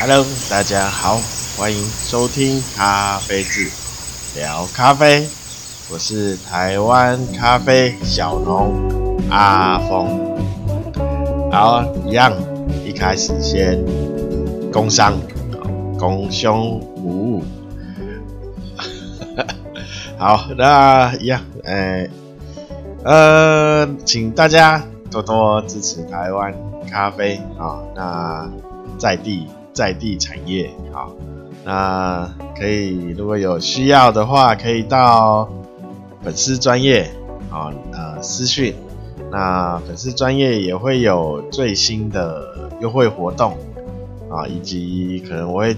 Hello，大家好，欢迎收听咖啡志聊咖啡。我是台湾咖啡小农阿峰。好，一样，一开始先工商，工商服务。好，那一样，哎，呃，请大家多多支持台湾咖啡啊，那在地。在地产业，好，那可以，如果有需要的话，可以到粉丝专业，啊，呃，私讯，那粉丝专业也会有最新的优惠活动，啊，以及可能我会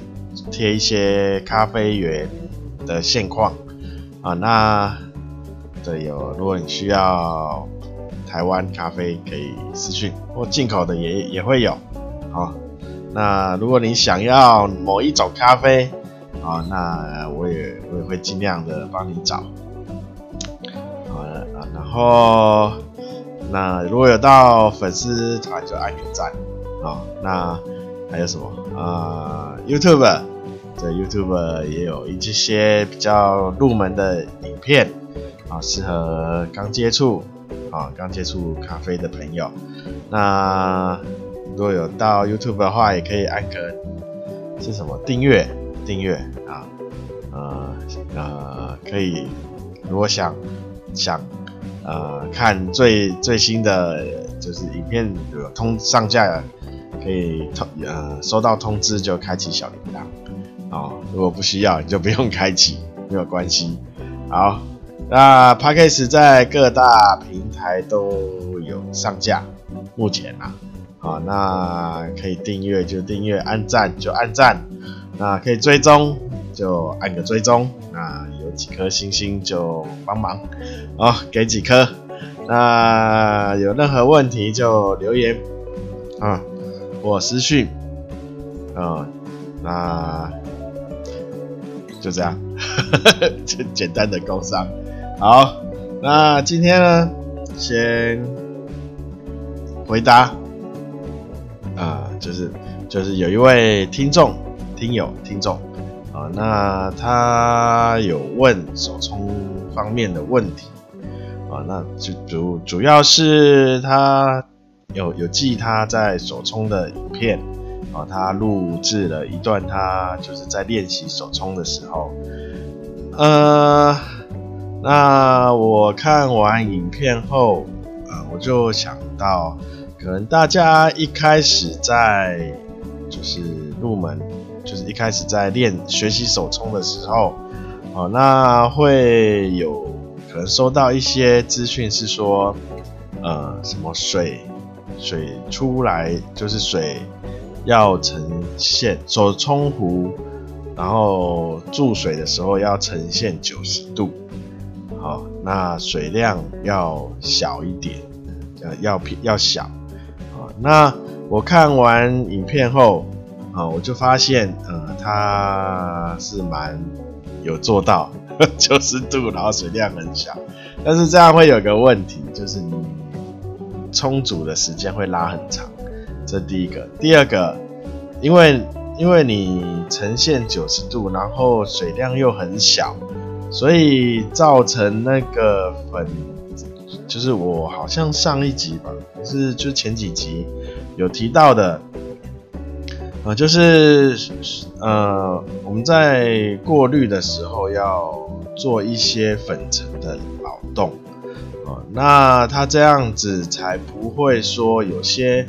贴一些咖啡园的现况，啊，那对，有，如果你需要台湾咖啡，可以私讯，或进口的也也会有，好。那如果你想要某一种咖啡啊，那我也我也会尽量的帮你找。好了啊，然后那如果有到粉丝团就按个赞啊。那还有什么啊？YouTube，对 YouTube 也有一些比较入门的影片啊，适合刚接触啊刚接触咖啡的朋友。那如果有到 YouTube 的话，也可以按个是什么订阅订阅啊，呃呃，可以。如果想想呃看最最新的就是影片有通上架，可以通呃收到通知就开启小铃铛啊。如果不需要，你就不用开启，没有关系。好，那 Podcast 在各大平台都有上架，目前啊。啊，那可以订阅就订阅，按赞就按赞，那可以追踪就按个追踪，那有几颗星星就帮忙，哦，给几颗，那有任何问题就留言啊，或私讯，啊，那就这样，就 简单的工商，好，那今天呢，先回答。就是就是有一位听众、听友、听众。啊，那他有问手冲方面的问题。啊，那就主主要是他有有记他在手冲的影片。啊，他录制了一段他就是在练习手冲的时候，呃，那我看完影片后啊，我就想到。可能大家一开始在就是入门，就是一开始在练学习手冲的时候，哦，那会有可能收到一些资讯是说，呃，什么水水出来就是水要呈现手冲壶，然后注水的时候要呈现九十度，好，那水量要小一点，呃，要要小。那我看完影片后，啊，我就发现，呃，他是蛮有做到九十 度，然后水量很小，但是这样会有个问题，就是你充足的时间会拉很长，这第一个。第二个，因为因为你呈现九十度，然后水量又很小，所以造成那个粉。就是我好像上一集吧，还是就前几集有提到的，呃，就是呃我们在过滤的时候要做一些粉尘的劳动，呃，那它这样子才不会说有些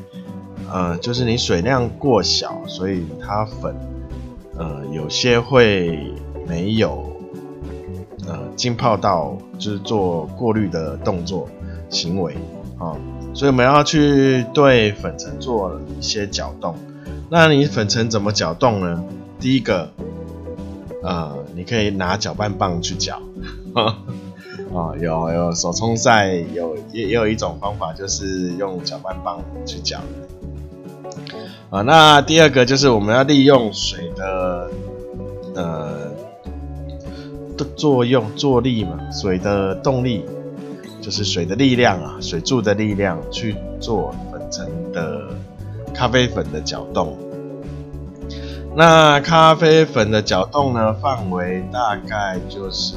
呃就是你水量过小，所以它粉呃有些会没有。呃，浸泡到就是做过滤的动作行为啊，所以我们要去对粉尘做一些搅动。那你粉尘怎么搅动呢？第一个，呃，你可以拿搅拌棒去搅，啊，有有手冲赛有也也有一种方法，就是用搅拌棒去搅。啊，那第二个就是我们要利用水的，呃。作用作力嘛，水的动力就是水的力量啊，水柱的力量去做粉尘的咖啡粉的搅动。那咖啡粉的搅动呢，范围大概就是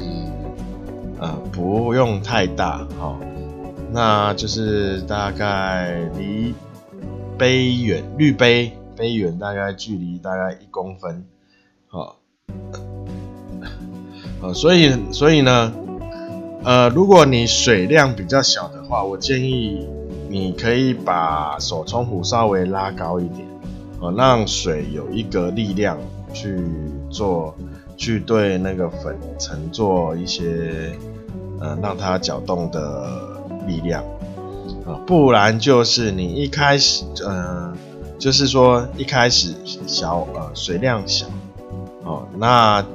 呃不用太大哦，那就是大概离杯远滤杯杯远大概距离大概一公分，好，所以所以呢，呃，如果你水量比较小的话，我建议你可以把手冲壶稍微拉高一点。哦，让水有一个力量去做，去对那个粉尘做一些，呃，让它搅动的力量，啊，不然就是你一开始，呃，就是说一开始小，呃，水量小，哦，那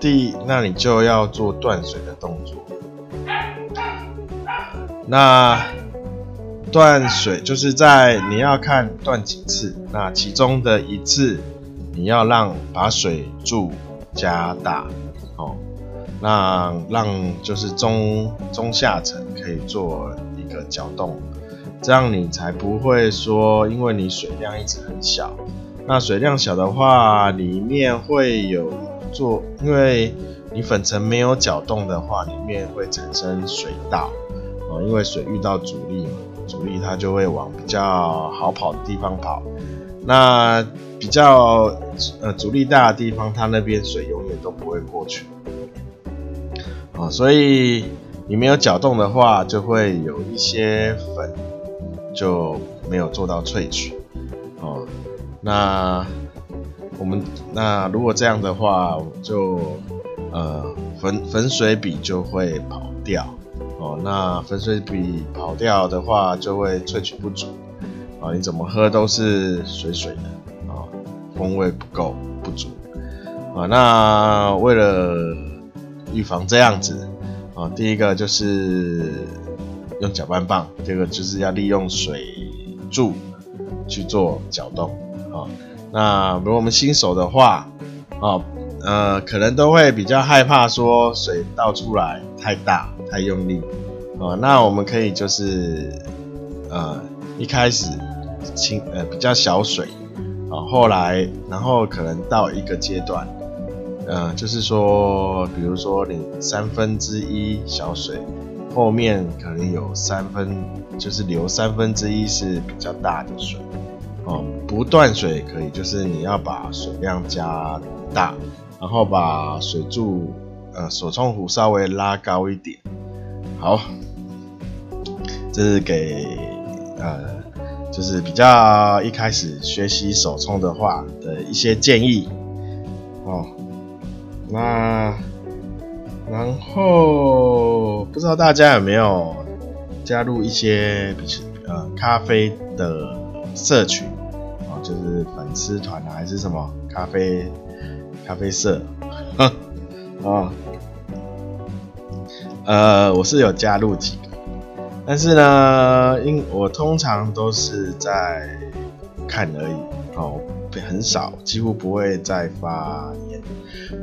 第，那你就要做断水的动作，那。断水就是在你要看断几次，那其中的一次你要让把水柱加大，哦，那让就是中中下层可以做一个搅动，这样你才不会说因为你水量一直很小，那水量小的话里面会有做，因为你粉尘没有搅动的话，里面会产生水道，哦，因为水遇到阻力嘛。阻力它就会往比较好跑的地方跑，那比较呃阻力大的地方，它那边水永远都不会过去，啊，所以你没有搅动的话，就会有一些粉就没有做到萃取，哦，那我们那如果这样的话，就呃粉粉水比就会跑掉。哦，那粉水比跑掉的话，就会萃取不足啊，你怎么喝都是水水的啊，风味不够不足啊。那为了预防这样子啊，第一个就是用搅拌棒，第二个就是要利用水柱去做搅动啊。那如果我们新手的话啊，呃，可能都会比较害怕说水倒出来太大。太用力哦，那我们可以就是呃一开始轻呃比较小水啊，后来然后可能到一个阶段，呃就是说，比如说你三分之一小水，后面可能有三分就是留三分之一是比较大的水哦，不断水可以，就是你要把水量加大，然后把水柱呃手冲壶稍微拉高一点。好，这是给呃，就是比较一开始学习手冲的话的一些建议哦。那然后不知道大家有没有加入一些呃咖啡的社群啊，就是粉丝团啊，还是什么咖啡咖啡社啊？呃，我是有加入几个，但是呢，因我通常都是在看而已，哦，很少，几乎不会再发言，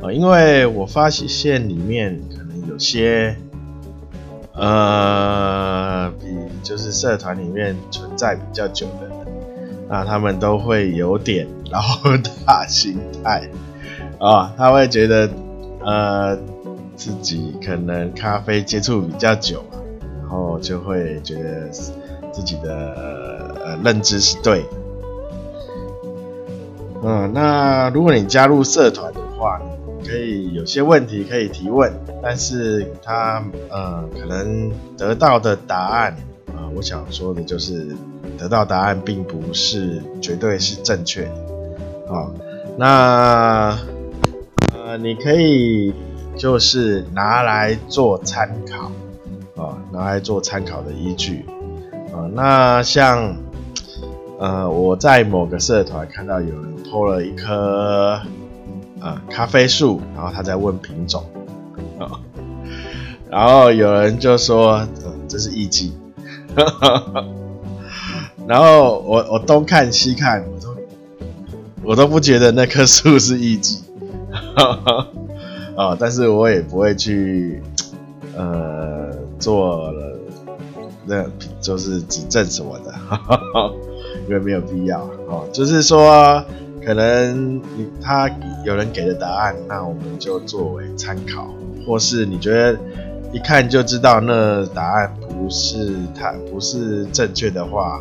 呃，因为我发现里面可能有些，呃，比就是社团里面存在比较久的，那他们都会有点老大心态，啊，他会觉得，呃。自己可能咖啡接触比较久，然后就会觉得自己的呃认知是对。嗯，那如果你加入社团的话，可以有些问题可以提问，但是他呃可能得到的答案啊，我想说的就是得到答案并不是绝对是正确的啊。那呃你可以。就是拿来做参考啊，拿来做参考的依据啊。那像呃，我在某个社团看到有人 po 了一棵呃咖啡树，然后他在问品种啊，然后有人就说，呃，这是艺伎，然后我我东看西看，我都我都不觉得那棵树是艺伎。啊、但是我也不会去，呃，做了那就是指证什么的，因为没有必要。哦，就是说，可可能你他有人给的答案，那我们就作为参考，或是你觉得一看就知道那答案不是他不是正确的话，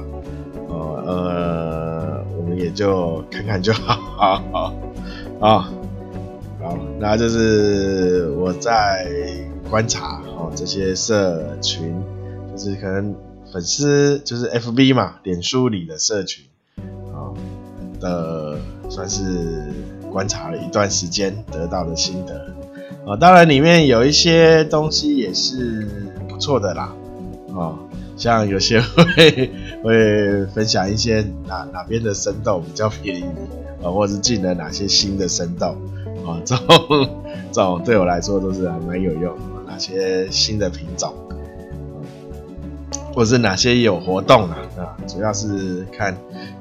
呃呃，我们也就看看就好，好好好，那就是我在观察哦这些社群，就是可能粉丝就是 FB 嘛，脸书里的社群。的算是观察了一段时间得到的心得啊，当然里面有一些东西也是不错的啦，啊，像有些会会分享一些哪哪边的生豆比较便宜啊，或者是进了哪些新的生豆啊，这种这种对我来说都是还蛮有用，哪些新的品种。或是哪些有活动啊？啊，主要是看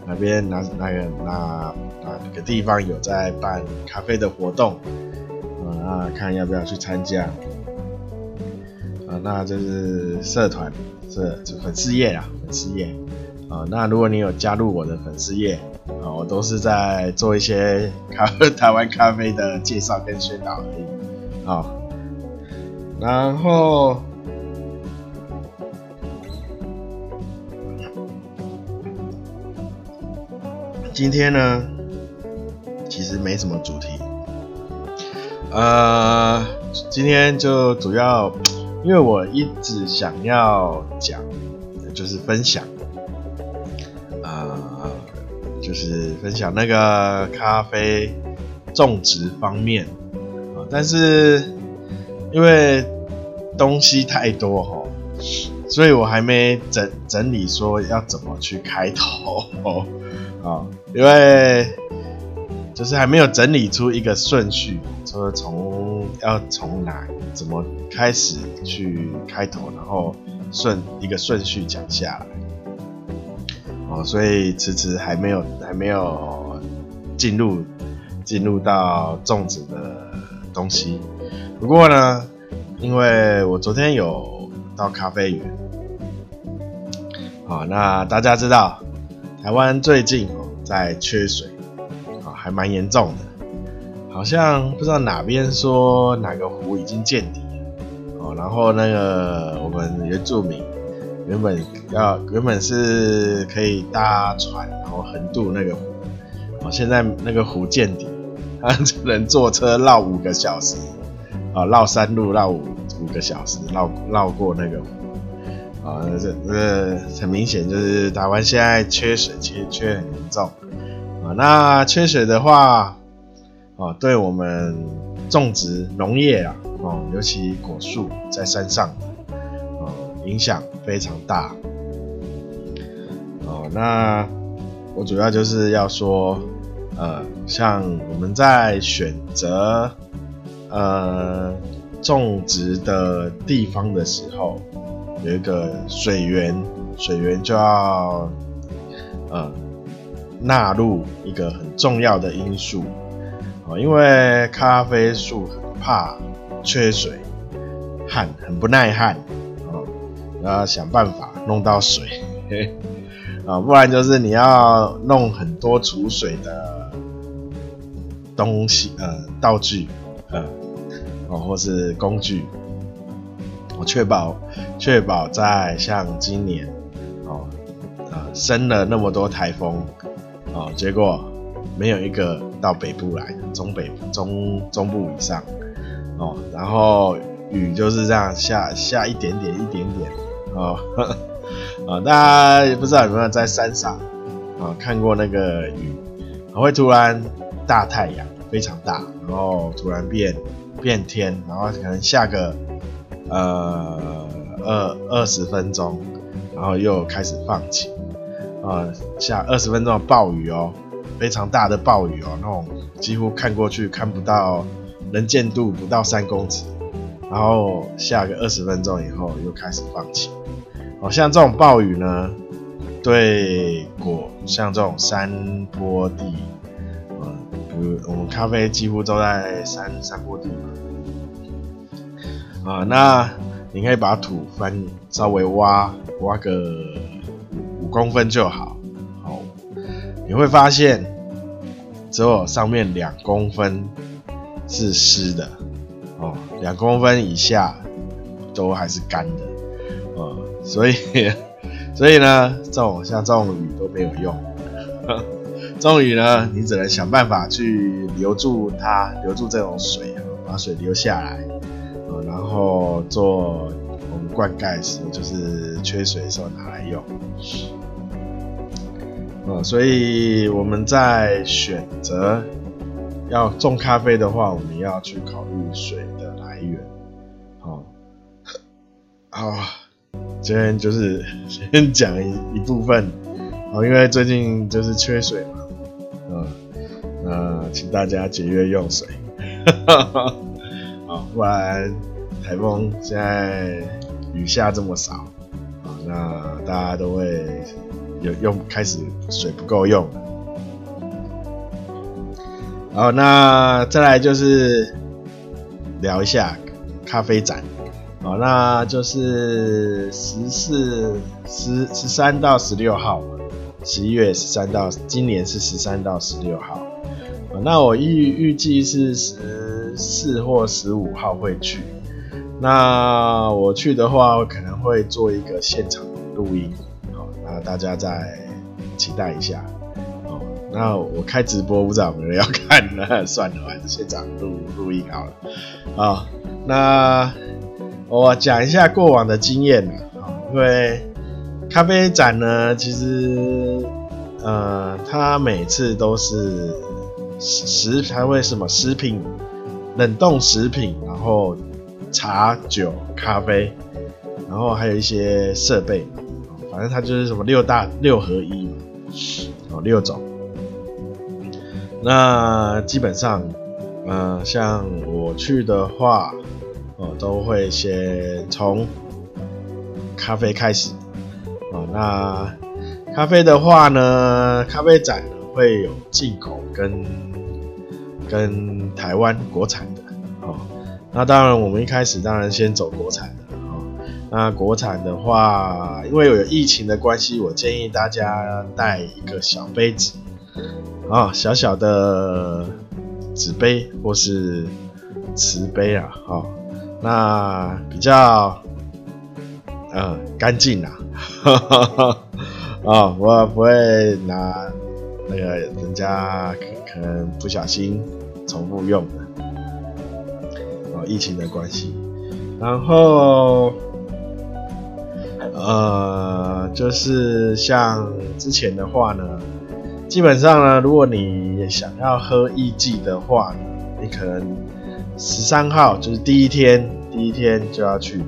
哪边哪哪个哪哪个地方有在办咖啡的活动，啊，看要不要去参加，啊，那就是社团是粉丝页啊，粉丝页啊，那如果你有加入我的粉丝页啊，我都是在做一些咖 台湾咖啡的介绍跟宣导而已啊，然后。今天呢，其实没什么主题，呃，今天就主要，因为我一直想要讲，就是分享，呃，就是分享那个咖啡种植方面，啊，但是因为东西太多哈，所以我还没整整理说要怎么去开头。啊，因为就是还没有整理出一个顺序，说从要从哪怎么开始去开头，然后顺一个顺序讲下来，哦，所以迟迟还没有还没有进入进入到粽子的东西。不过呢，因为我昨天有到咖啡园，好，那大家知道。台湾最近哦在缺水，啊还蛮严重的，好像不知道哪边说哪个湖已经见底，哦，然后那个我们原住民原本要原本是可以搭船然后横渡那个湖，哦，现在那个湖见底，他只能坐车绕五个小时，啊绕山路绕五五个小时绕绕过那个湖。啊，这这很明显就是台湾现在缺水，其实缺很严重啊。那缺水的话，啊，对我们种植农业啊，哦，尤其果树在山上，啊，影响非常大。哦，那我主要就是要说，呃，像我们在选择呃种植的地方的时候。有一个水源，水源就要呃纳入一个很重要的因素哦，因为咖啡树很怕缺水，旱很不耐旱哦，要想办法弄到水啊，不然就是你要弄很多储水的东西呃道具呃哦或是工具。我确保确保在像今年哦，啊生了那么多台风哦，结果没有一个到北部来的，中北中中部以上哦，然后雨就是这样下下一点点一点点哦，啊 大家也不知道有没有在山上啊看过那个雨，会突然大太阳非常大，然后突然变变天，然后可能下个。呃，二二十分钟，然后又开始放晴，呃，下二十分钟的暴雨哦，非常大的暴雨哦，那种几乎看过去看不到，能见度不到三公尺，然后下个二十分钟以后又开始放晴，哦，像这种暴雨呢，对果像这种山坡地，呃，比如我们咖啡几乎都在山山坡地嘛。啊，那你可以把土翻，稍微挖挖个五公分就好。你会发现只有上面两公分是湿的哦，两公分以下都还是干的哦，所以所以呢，这种像这种雨都没有用，这种雨呢，你只能想办法去留住它，留住这种水，把水留下来，然后做我们灌溉时，就是缺水的时候拿来用。哦，所以我们在选择要种咖啡的话，我们要去考虑水的来源。好，好，今天就是先讲一一部分。哦，因为最近就是缺水嘛，嗯，那请大家节约用水。好，不然台风现在雨下这么少，啊，那大家都会。有用开始水不够用，好，那再来就是聊一下咖啡展，好，那就是十四十十三到十六号，十一月十三到今年是十三到十六号，那我预预计是十四或十五号会去，那我去的话，我可能会做一个现场录音。大家再期待一下哦。那我开直播，不知道有没有人要看呢？算了，还是现场录录音好了。啊，那我讲一下过往的经验啊。因为咖啡展呢，其实呃，它每次都是食还会什么食品、冷冻食品，然后茶、酒、咖啡，然后还有一些设备。反正它就是什么六大六合一嘛，哦，六种。那基本上，呃，像我去的话，哦，都会先从咖啡开始。哦，那咖啡的话呢，咖啡展会有进口跟跟台湾国产的。哦，那当然我们一开始当然先走国产的。那国产的话，因为有疫情的关系，我建议大家带一个小杯子，啊，小小的纸杯或是瓷杯啊，哈，那比较嗯干净啊，啊，我不会拿那个人家可可能不小心重复用的，哦，疫情的关系，然后。呃，就是像之前的话呢，基本上呢，如果你想要喝艺妓的话，你可能十三号就是第一天，第一天就要去了。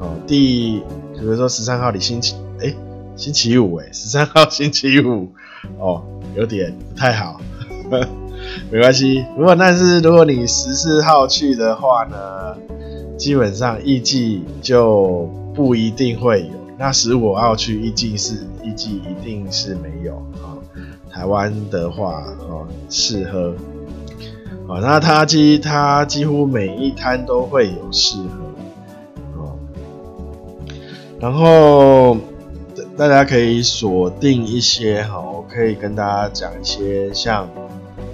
哦，第比如说十三号你星期，哎、星期五哎，十三号星期五，哦，有点不太好，没关系。如果但是如果你十四号去的话呢，基本上艺妓就不一定会有。那时我要去艺妓是艺妓一定是没有啊，台湾的话哦适合，啊那他几他几乎每一摊都会有适合哦，然后大家可以锁定一些哈，我可以跟大家讲一些像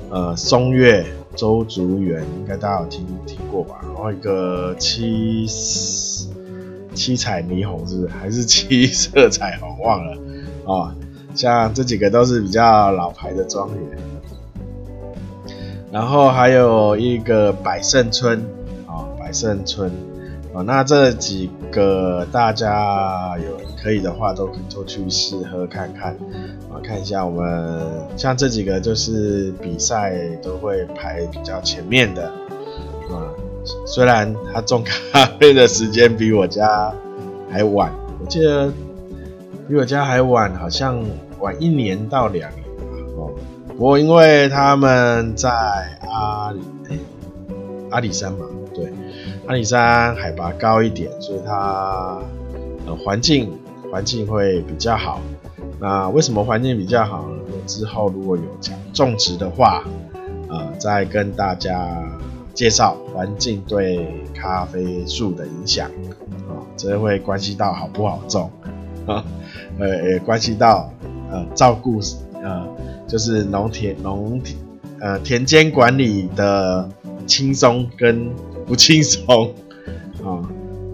呃松月周竹园，应该大家有听听过吧？然后一个七。七彩霓虹是不是？还是七色彩虹？忘了啊、哦。像这几个都是比较老牌的庄园，然后还有一个百胜村啊、哦，百胜村啊、哦。那这几个大家有可以的话，都可以都去试喝看看啊、看一下我们像这几个就是比赛都会排比较前面的。虽然他种咖啡的时间比我家还晚，我记得比我家还晚，好像晚一年到两年吧。哦，不过因为他们在阿里，欸，阿里山嘛，对，阿里山海拔高一点，所以它呃环境环境会比较好。那为什么环境比较好呢？之后如果有种植的话，呃，再跟大家。介绍环境对咖啡树的影响，啊，这会关系到好不好种，呃，也关系到呃照顾，呃，就是农田农田，呃田间管理的轻松跟不轻松啊。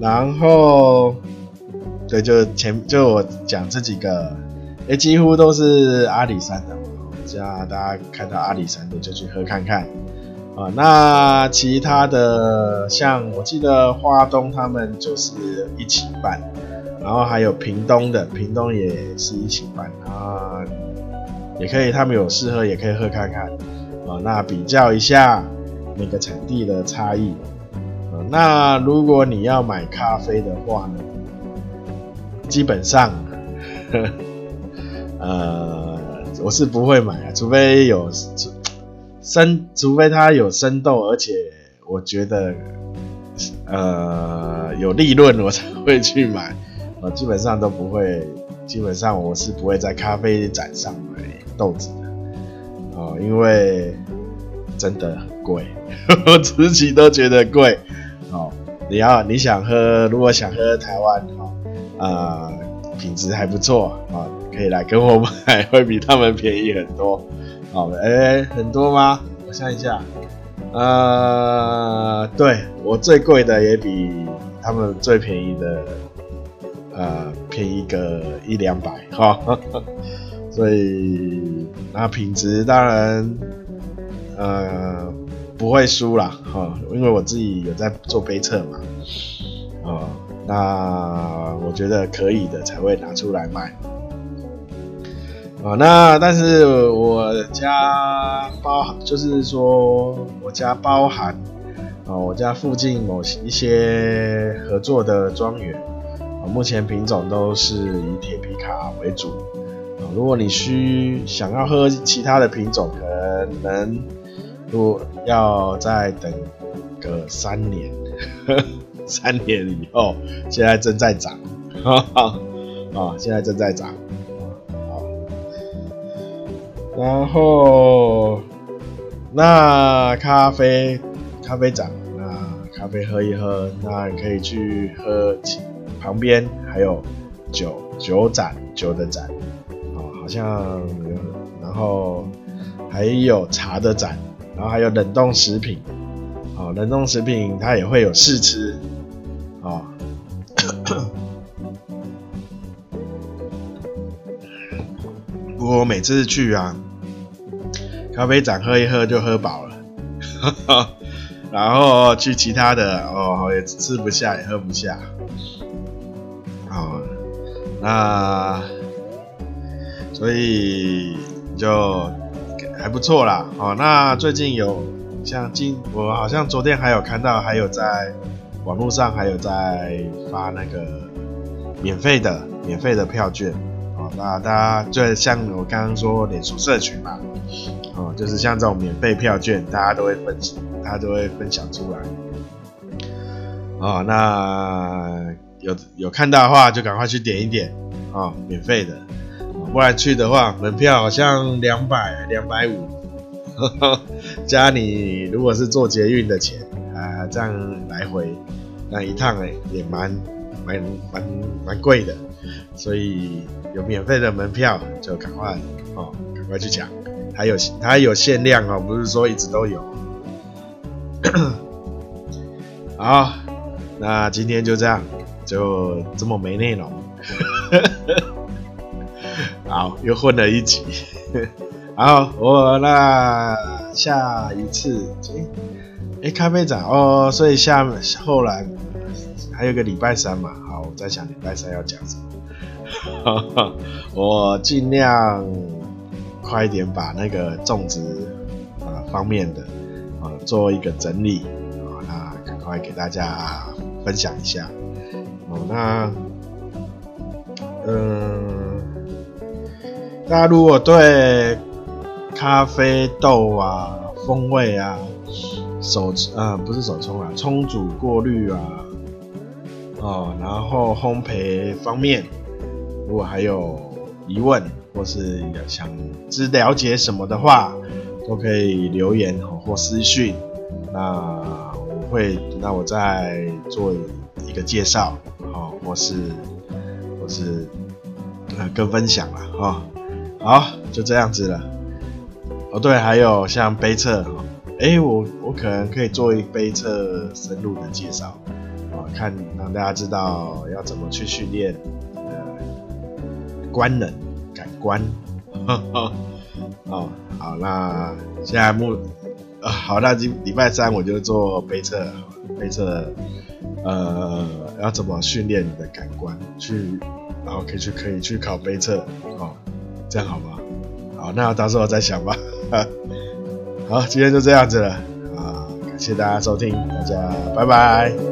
然后对，就前就我讲这几个，哎，几乎都是阿里山的，这样大家看到阿里山的就去喝看看啊。那其他的像我记得花东他们就是一起办。然后还有屏东的，屏东也是一起办啊，也可以，他们有试喝，也可以喝看看啊。那比较一下每个产地的差异啊。那如果你要买咖啡的话呢，基本上，呵 呃，我是不会买啊，除非有生，除非它有生豆，而且我觉得呃有利润，我才会去买。我基本上都不会，基本上我是不会在咖啡展上买豆子的，哦，因为真的很贵，我自己都觉得贵，哦，你要你想喝，如果想喝台湾，哦，呃，品质还不错，啊、哦，可以来跟我买，会比他们便宜很多，好，哎，很多吗？我想一下，呃，对，我最贵的也比他们最便宜的。呃，便宜个一两百哈，所以那品质当然呃不会输啦哈，因为我自己有在做杯测嘛，啊，那我觉得可以的才会拿出来卖，啊，那但是我家包就是说我家包含啊，我家附近某一些合作的庄园啊。目前品种都是以铁皮卡为主啊。如果你需想要喝其他的品种，可能如要再等个三年，呵 呵三年以后，现在正在涨，啊，现在正在涨，然后那咖啡咖啡展，那咖啡喝一喝，那你可以去喝。旁边还有酒酒展酒的展，哦，好像有，然后还有茶的展，然后还有冷冻食品，哦，冷冻食品它也会有试吃，哦，不 过我每次去啊，咖啡展喝一喝就喝饱了，然后去其他的哦也吃不下也喝不下。哦那所以就还不错啦。哦，那最近有像今我好像昨天还有看到，还有在网络上还有在发那个免费的免费的票券。哦，那大家就像我刚刚说脸书社群嘛，哦，就是像这种免费票券，大家都会分享，大家都会分享出来。哦，那。有有看到的话，就赶快去点一点啊、哦，免费的，不然去的话，门票好像两百两百五，加你如果是坐捷运的钱啊，这样来回那一趟哎，也蛮蛮蛮蛮贵的，所以有免费的门票就赶快哦，赶快去抢，还有它有限量哦，不是说一直都有。好，那今天就这样。就这么没内容，好，又混了一集。好，我那下一次，哎、欸，咖啡展哦，所以下后来还有个礼拜三嘛，好，我在想礼拜三要讲什么，我尽量快一点把那个种植啊方面的啊做一个整理啊，那赶快给大家分享一下。哦，那，嗯，大家如果对咖啡豆啊、风味啊、手啊、不是手冲啊、冲煮过滤啊，哦，然后烘焙方面，如果还有疑问或是想知了解什么的话，都可以留言或私讯，那我会，那我再做一个介绍。或是，或是，呃，跟分享了哈，好，就这样子了，哦，对，还有像杯测，哎，我我可能可以做一杯测深入的介绍，啊，看让大家知道要怎么去训练呃官能。感官，哦，好，那现在目，啊，好，那今礼拜三我就做背测，背测，呃，要怎么训练你的感官去。然后可以去可以去考背测，哦，这样好吗？好，那到时候再想吧。好，今天就这样子了啊，感谢大家收听，大家拜拜。